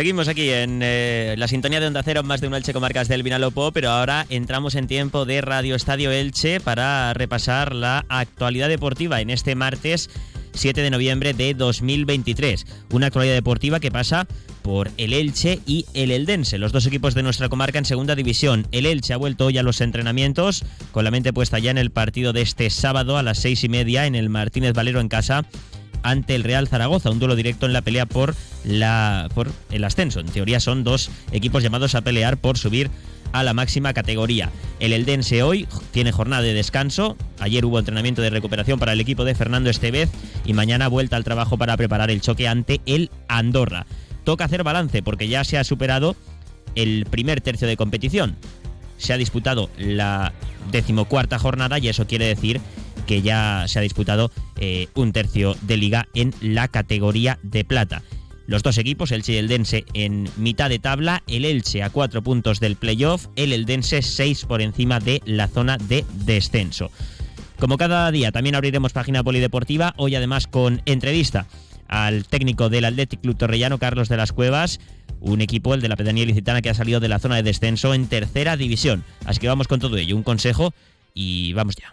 Seguimos aquí en eh, la sintonía de Onda Cero, más de un Elche Comarcas del Vinalopó, pero ahora entramos en tiempo de Radio Estadio Elche para repasar la actualidad deportiva en este martes 7 de noviembre de 2023. Una actualidad deportiva que pasa por el Elche y el Eldense, los dos equipos de nuestra comarca en segunda división. El Elche ha vuelto hoy a los entrenamientos, con la mente puesta ya en el partido de este sábado a las seis y media en el Martínez Valero en casa ante el Real Zaragoza, un duelo directo en la pelea por, la, por el ascenso. En teoría son dos equipos llamados a pelear por subir a la máxima categoría. El Eldense hoy tiene jornada de descanso. Ayer hubo entrenamiento de recuperación para el equipo de Fernando Estevez y mañana vuelta al trabajo para preparar el choque ante el Andorra. Toca hacer balance porque ya se ha superado el primer tercio de competición. Se ha disputado la decimocuarta jornada y eso quiere decir que ya se ha disputado eh, un tercio de liga en la categoría de plata. Los dos equipos, Elche y Eldense, en mitad de tabla, el Elche a cuatro puntos del playoff, el Eldense seis por encima de la zona de descenso. Como cada día, también abriremos página polideportiva, hoy además con entrevista al técnico del Athletic Club Torrellano, Carlos de las Cuevas, un equipo, el de la pedanía licitana, que ha salido de la zona de descenso en tercera división. Así que vamos con todo ello, un consejo y vamos ya.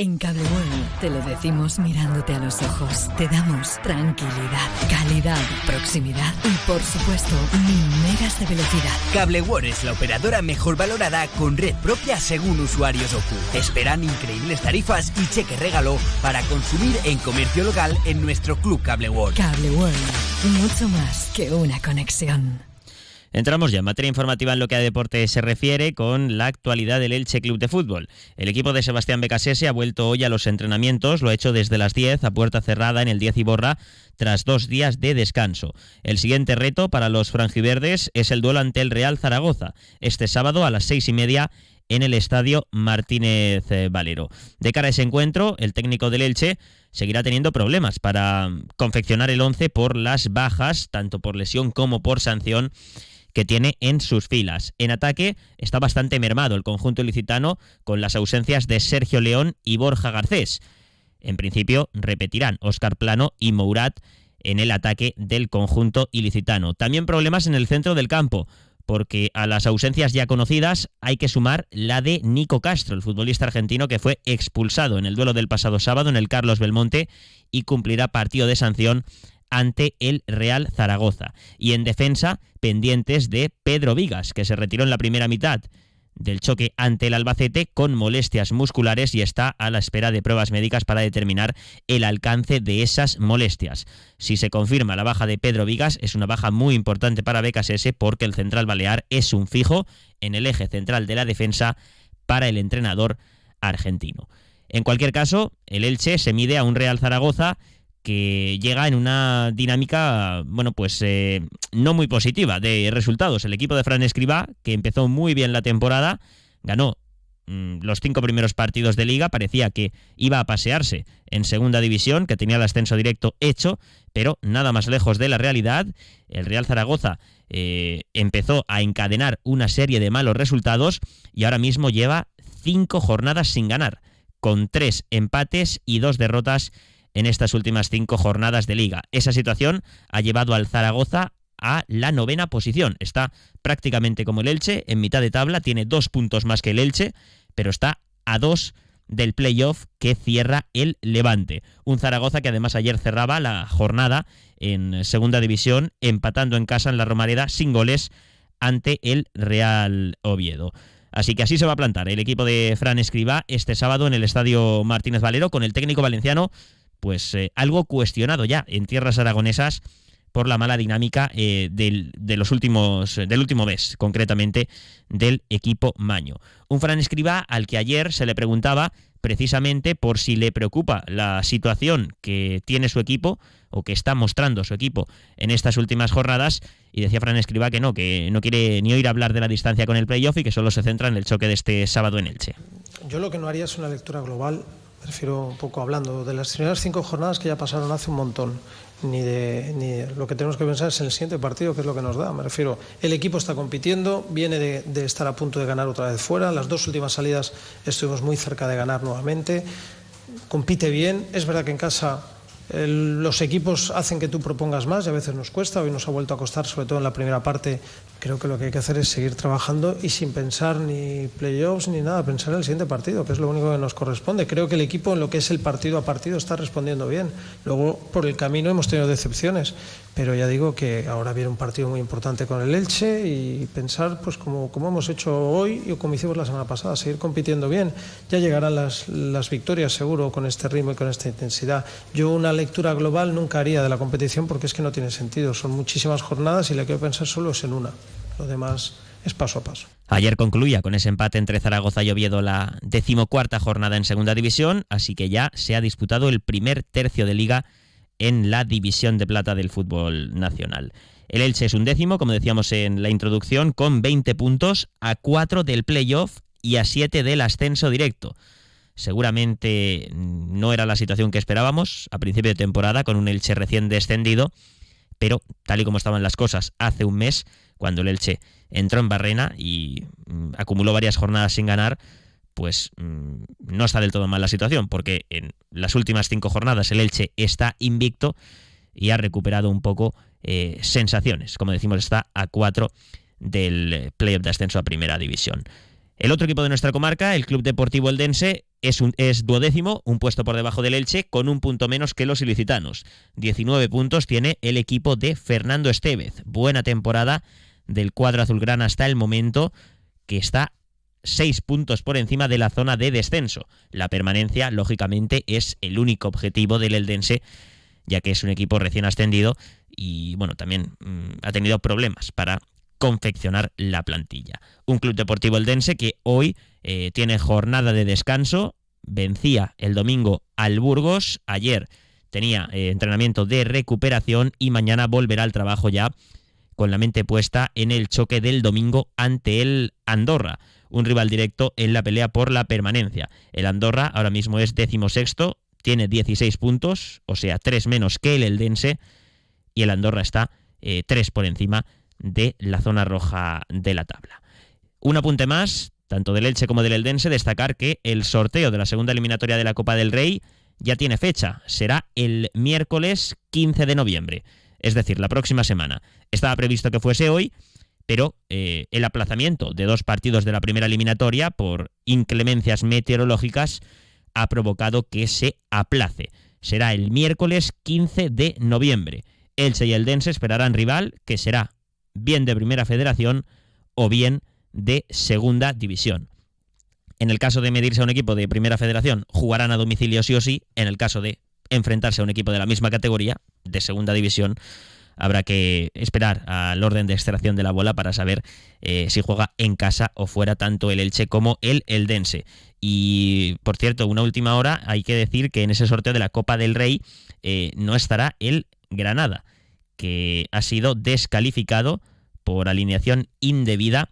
En Cable World te lo decimos mirándote a los ojos. Te damos tranquilidad, calidad, proximidad y, por supuesto, mil megas de velocidad. Cable World es la operadora mejor valorada con red propia según usuarios OCU. Te esperan increíbles tarifas y cheque regalo para consumir en comercio local en nuestro club Cable World. Cable World, mucho más que una conexión. Entramos ya en materia informativa en lo que a deporte se refiere con la actualidad del Elche Club de Fútbol. El equipo de Sebastián Becasese ha vuelto hoy a los entrenamientos, lo ha hecho desde las 10 a puerta cerrada en el 10 Iborra tras dos días de descanso. El siguiente reto para los franjiverdes es el duelo ante el Real Zaragoza, este sábado a las seis y media en el estadio Martínez eh, Valero. De cara a ese encuentro, el técnico del Elche seguirá teniendo problemas para confeccionar el 11 por las bajas, tanto por lesión como por sanción que tiene en sus filas. En ataque está bastante mermado el conjunto ilicitano con las ausencias de Sergio León y Borja Garcés. En principio repetirán Óscar Plano y Mourat en el ataque del conjunto ilicitano. También problemas en el centro del campo, porque a las ausencias ya conocidas hay que sumar la de Nico Castro, el futbolista argentino que fue expulsado en el duelo del pasado sábado en el Carlos Belmonte y cumplirá partido de sanción ante el Real Zaragoza. Y en defensa, pendientes de Pedro Vigas, que se retiró en la primera mitad del choque ante el Albacete con molestias musculares y está a la espera de pruebas médicas para determinar el alcance de esas molestias. Si se confirma la baja de Pedro Vigas, es una baja muy importante para BKSS porque el central balear es un fijo en el eje central de la defensa para el entrenador argentino. En cualquier caso, el Elche se mide a un Real Zaragoza que llega en una dinámica, bueno, pues eh, no muy positiva de resultados. El equipo de Fran Escribá, que empezó muy bien la temporada, ganó mm, los cinco primeros partidos de liga, parecía que iba a pasearse en segunda división, que tenía el ascenso directo hecho, pero nada más lejos de la realidad. El Real Zaragoza eh, empezó a encadenar una serie de malos resultados y ahora mismo lleva cinco jornadas sin ganar, con tres empates y dos derrotas en estas últimas cinco jornadas de liga. Esa situación ha llevado al Zaragoza a la novena posición. Está prácticamente como el Elche, en mitad de tabla, tiene dos puntos más que el Elche, pero está a dos del playoff que cierra el Levante. Un Zaragoza que además ayer cerraba la jornada en segunda división, empatando en casa en la Romareda sin goles ante el Real Oviedo. Así que así se va a plantar el equipo de Fran Escribá este sábado en el Estadio Martínez Valero con el técnico valenciano pues eh, algo cuestionado ya en tierras aragonesas por la mala dinámica eh, del, de los últimos, del último mes, concretamente del equipo Maño. Un Fran Escriba al que ayer se le preguntaba precisamente por si le preocupa la situación que tiene su equipo o que está mostrando su equipo en estas últimas jornadas. Y decía Fran Escriba que no, que no quiere ni oír hablar de la distancia con el playoff y que solo se centra en el choque de este sábado en Elche. Yo lo que no haría es una lectura global, prefiero un poco hablando de las primeras cinco jornadas que ya pasaron hace un montón. Ni de, ni lo que tenemos que pensar es en el siguiente partido, que es lo que nos da. Me refiero, el equipo está compitiendo, viene de, de estar a punto de ganar otra vez fuera. Las dos últimas salidas estuvimos muy cerca de ganar nuevamente. Compite bien. Es verdad que en casa los equipos hacen que tú propongas más y a veces nos cuesta. Hoy nos ha vuelto a costar, sobre todo en la primera parte. Creo que lo que hay que hacer es seguir trabajando y sin pensar ni playoffs ni nada, pensar en el siguiente partido, que es lo único que nos corresponde. Creo que el equipo en lo que es el partido a partido está respondiendo bien. Luego, por el camino hemos tenido decepciones, pero ya digo que ahora viene un partido muy importante con el Elche y pensar, pues como, hemos hecho hoy y como hicimos la semana pasada, seguir compitiendo bien. Ya llegarán las, las victorias seguro con este ritmo y con esta intensidad. Yo una lectura global nunca haría de la competición porque es que no tiene sentido. Son muchísimas jornadas y la que quiero pensar solo es en una. Lo demás es paso a paso. Ayer concluía con ese empate entre Zaragoza y Oviedo la decimocuarta jornada en Segunda División, así que ya se ha disputado el primer tercio de liga en la División de Plata del fútbol nacional. El Elche es un décimo, como decíamos en la introducción, con 20 puntos, a 4 del playoff y a 7 del ascenso directo. Seguramente no era la situación que esperábamos a principio de temporada con un Elche recién descendido, pero tal y como estaban las cosas hace un mes, cuando el Elche entró en Barrena y mm, acumuló varias jornadas sin ganar, pues mm, no está del todo mal la situación, porque en las últimas cinco jornadas el Elche está invicto y ha recuperado un poco eh, sensaciones. Como decimos, está a cuatro del playoff de ascenso a primera división. El otro equipo de nuestra comarca, el Club Deportivo Eldense, es, un, es duodécimo, un puesto por debajo del Elche, con un punto menos que los ilicitanos. 19 puntos tiene el equipo de Fernando Estevez. Buena temporada del cuadro azulgrana hasta el momento, que está seis puntos por encima de la zona de descenso. La permanencia, lógicamente, es el único objetivo del Eldense, ya que es un equipo recién ascendido y, bueno, también mmm, ha tenido problemas para confeccionar la plantilla. Un club deportivo eldense que hoy eh, tiene jornada de descanso, vencía el domingo al Burgos, ayer tenía eh, entrenamiento de recuperación y mañana volverá al trabajo ya con la mente puesta en el choque del domingo ante el Andorra, un rival directo en la pelea por la permanencia. El Andorra ahora mismo es decimosexto, tiene 16 puntos, o sea, 3 menos que el Eldense, y el Andorra está eh, 3 por encima de la zona roja de la tabla. Un apunte más, tanto del Elche como del Eldense, destacar que el sorteo de la segunda eliminatoria de la Copa del Rey ya tiene fecha, será el miércoles 15 de noviembre, es decir, la próxima semana. Estaba previsto que fuese hoy, pero eh, el aplazamiento de dos partidos de la primera eliminatoria por inclemencias meteorológicas ha provocado que se aplace. Será el miércoles 15 de noviembre. Elche y Eldense esperarán rival, que será bien de primera federación o bien de segunda división. En el caso de medirse a un equipo de primera federación, jugarán a domicilio sí o sí. En el caso de enfrentarse a un equipo de la misma categoría, de segunda división, habrá que esperar al orden de extracción de la bola para saber eh, si juega en casa o fuera tanto el Elche como el Eldense. Y por cierto, una última hora, hay que decir que en ese sorteo de la Copa del Rey eh, no estará el Granada, que ha sido descalificado por alineación indebida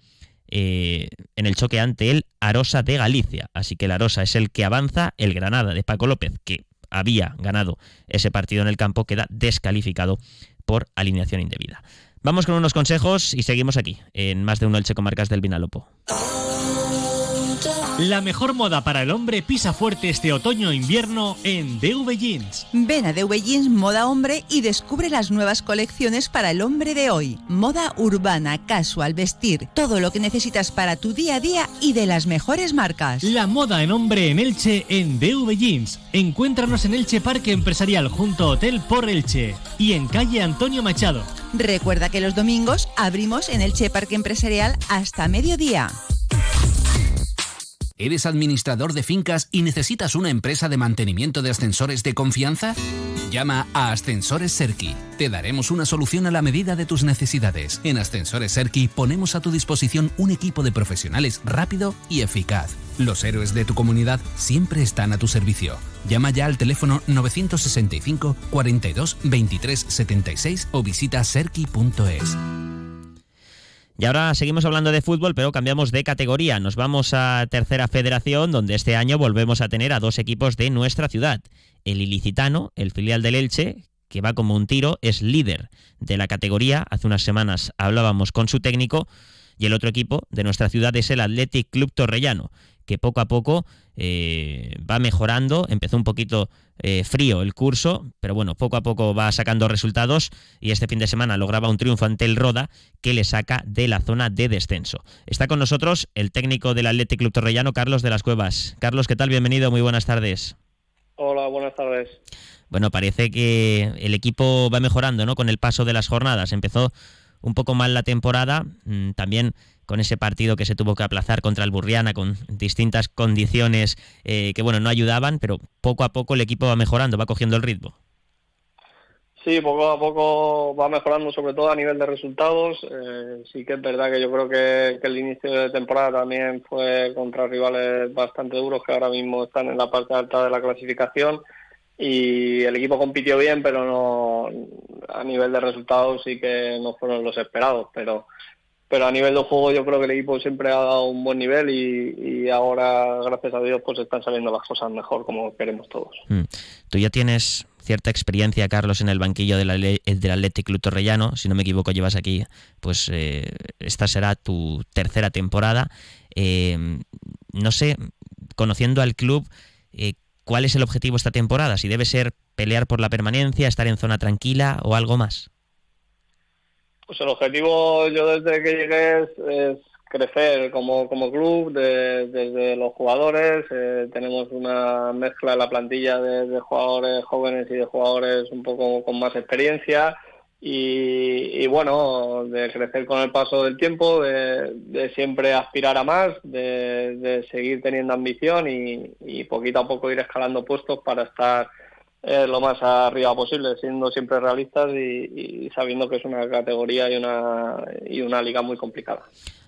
eh, en el choque ante el Arosa de Galicia. Así que el Arosa es el que avanza, el Granada de Paco López, que había ganado ese partido en el campo, queda descalificado por alineación indebida. Vamos con unos consejos y seguimos aquí, en más de uno Elche Comarcas del Vinalopo. La mejor moda para el hombre pisa fuerte este otoño-invierno en DV Jeans. Ven a DV Jeans Moda Hombre y descubre las nuevas colecciones para el hombre de hoy. Moda urbana, casual, vestir, todo lo que necesitas para tu día a día y de las mejores marcas. La moda en hombre en Elche en DV Jeans. Encuéntranos en Elche Parque Empresarial junto a Hotel por Elche y en calle Antonio Machado. Recuerda que los domingos abrimos en Elche Parque Empresarial hasta mediodía. ¿Eres administrador de fincas y necesitas una empresa de mantenimiento de ascensores de confianza? Llama a Ascensores Serki. Te daremos una solución a la medida de tus necesidades. En Ascensores Serki ponemos a tu disposición un equipo de profesionales rápido y eficaz. Los héroes de tu comunidad siempre están a tu servicio. Llama ya al teléfono 965 42 23 76 o visita serki.es. Y ahora seguimos hablando de fútbol, pero cambiamos de categoría. Nos vamos a Tercera Federación, donde este año volvemos a tener a dos equipos de nuestra ciudad. El Ilicitano, el filial del Elche, que va como un tiro, es líder de la categoría. Hace unas semanas hablábamos con su técnico. Y el otro equipo de nuestra ciudad es el Athletic Club Torrellano, que poco a poco eh, va mejorando. Empezó un poquito eh, frío el curso, pero bueno, poco a poco va sacando resultados y este fin de semana lograba un triunfo ante el Roda que le saca de la zona de descenso. Está con nosotros el técnico del Athletic Club Torrellano, Carlos de las Cuevas. Carlos, ¿qué tal? Bienvenido, muy buenas tardes. Hola, buenas tardes. Bueno, parece que el equipo va mejorando, ¿no? Con el paso de las jornadas. Empezó un poco mal la temporada, mm, también con ese partido que se tuvo que aplazar contra el Burriana con distintas condiciones eh, que bueno no ayudaban, pero poco a poco el equipo va mejorando, va cogiendo el ritmo. Sí, poco a poco va mejorando, sobre todo a nivel de resultados. Eh, sí que es verdad que yo creo que, el inicio de temporada también fue contra rivales bastante duros que ahora mismo están en la parte alta de la clasificación y el equipo compitió bien, pero no a nivel de resultados sí que no fueron los esperados. Pero pero a nivel de juego yo creo que el equipo siempre ha dado un buen nivel y, ahora, gracias a Dios, pues están saliendo las cosas mejor como queremos todos. Mm. Tú ya tienes cierta experiencia, Carlos, en el banquillo del, del Athletic Club Torrellano. Si no me equivoco, llevas aquí, pues eh, esta será tu tercera temporada. Eh, no sé, conociendo al club, eh, ¿cuál es el objetivo esta temporada? Si debe ser pelear por la permanencia, estar en zona tranquila o algo más. Pues el objetivo yo desde que llegué es, crecer como, como club, desde los jugadores. Eh, tenemos una mezcla en la plantilla de, jugadores jóvenes y de jugadores un poco con más experiencia. Y, bueno, de crecer con el paso del tiempo, de, siempre aspirar a más, de, seguir teniendo ambición y, y poquito a poco ir escalando puestos para estar lo más arriba posible, siendo siempre realistas y, sabiendo que es una categoría y una, y una liga muy complicada.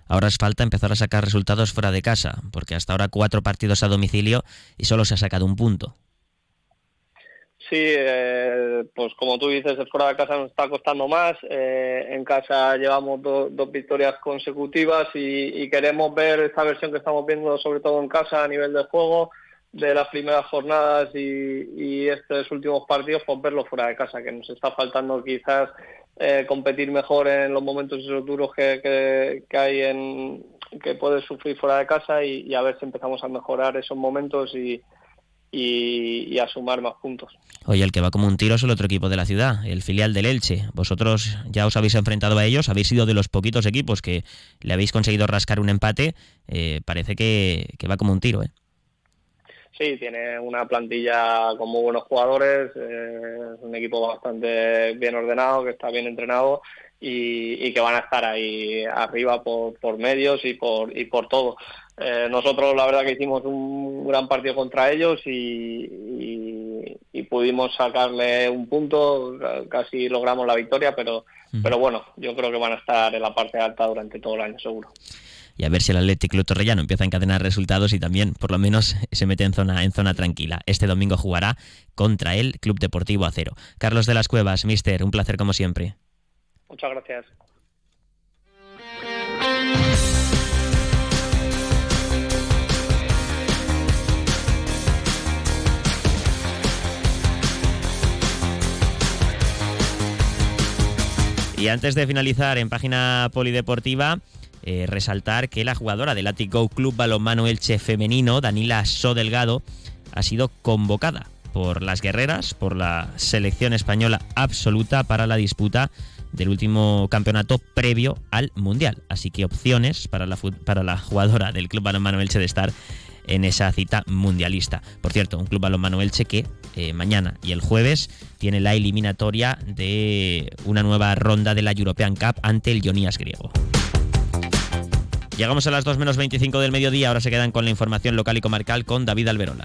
Ahora es falta empezar a sacar resultados fuera de casa, porque hasta ahora cuatro partidos a domicilio y solo se ha sacado un punto. Sí, eh, pues como tú dices, fuera de casa nos está costando más. Eh, en casa llevamos dos victorias consecutivas y, y, queremos ver esta versión que estamos viendo, sobre todo en casa, a nivel de juego, de las primeras jornadas y, estos últimos partidos, pues verlo fuera de casa, que nos está faltando quizás eh, competir mejor en los momentos esos duros que, que, hay en que puedes sufrir fuera de casa y, a ver si empezamos a mejorar esos momentos y, y, a sumar más puntos. Oye, el que va como un tiro es el otro equipo de la ciudad, el filial del Elche. Vosotros ya os habéis enfrentado a ellos, habéis sido de los poquitos equipos que le habéis conseguido rascar un empate. Eh, parece que, que va como un tiro, ¿eh? Sí, tiene una plantilla con muy buenos jugadores, eh, es un equipo bastante bien ordenado, que está bien entrenado y, que van a estar ahí arriba por, por medios y por, y por todo. Eh, nosotros la verdad que hicimos un gran partido contra ellos y, y, pudimos sacarle un punto, casi logramos la victoria, pero, pero bueno, yo creo que van a estar en la parte alta durante todo el año seguro y a ver si el Atlético Club Torrellano empieza a encadenar resultados y también por lo menos se mete en zona, en zona tranquila. Este domingo jugará contra el Club Deportivo Acero. Carlos de las Cuevas, mister, un placer como siempre. Muchas gracias. Y antes de finalizar en página polideportiva, eh, resaltar que la jugadora del Go Club Balonmano Elche femenino, Danila Sodelgado, ha sido convocada por las guerreras, por la selección española absoluta para la disputa del último campeonato previo al Mundial. Así que opciones para la, para la jugadora del Club Balonmano Elche de estar en esa cita mundialista. Por cierto, un Club Balonmano Elche que eh, mañana y el jueves tiene la eliminatoria de una nueva ronda de la European Cup ante el Ionías griego. Llegamos a las 2 menos 25 del mediodía, ahora se quedan con la información local y comarcal con David Alberola.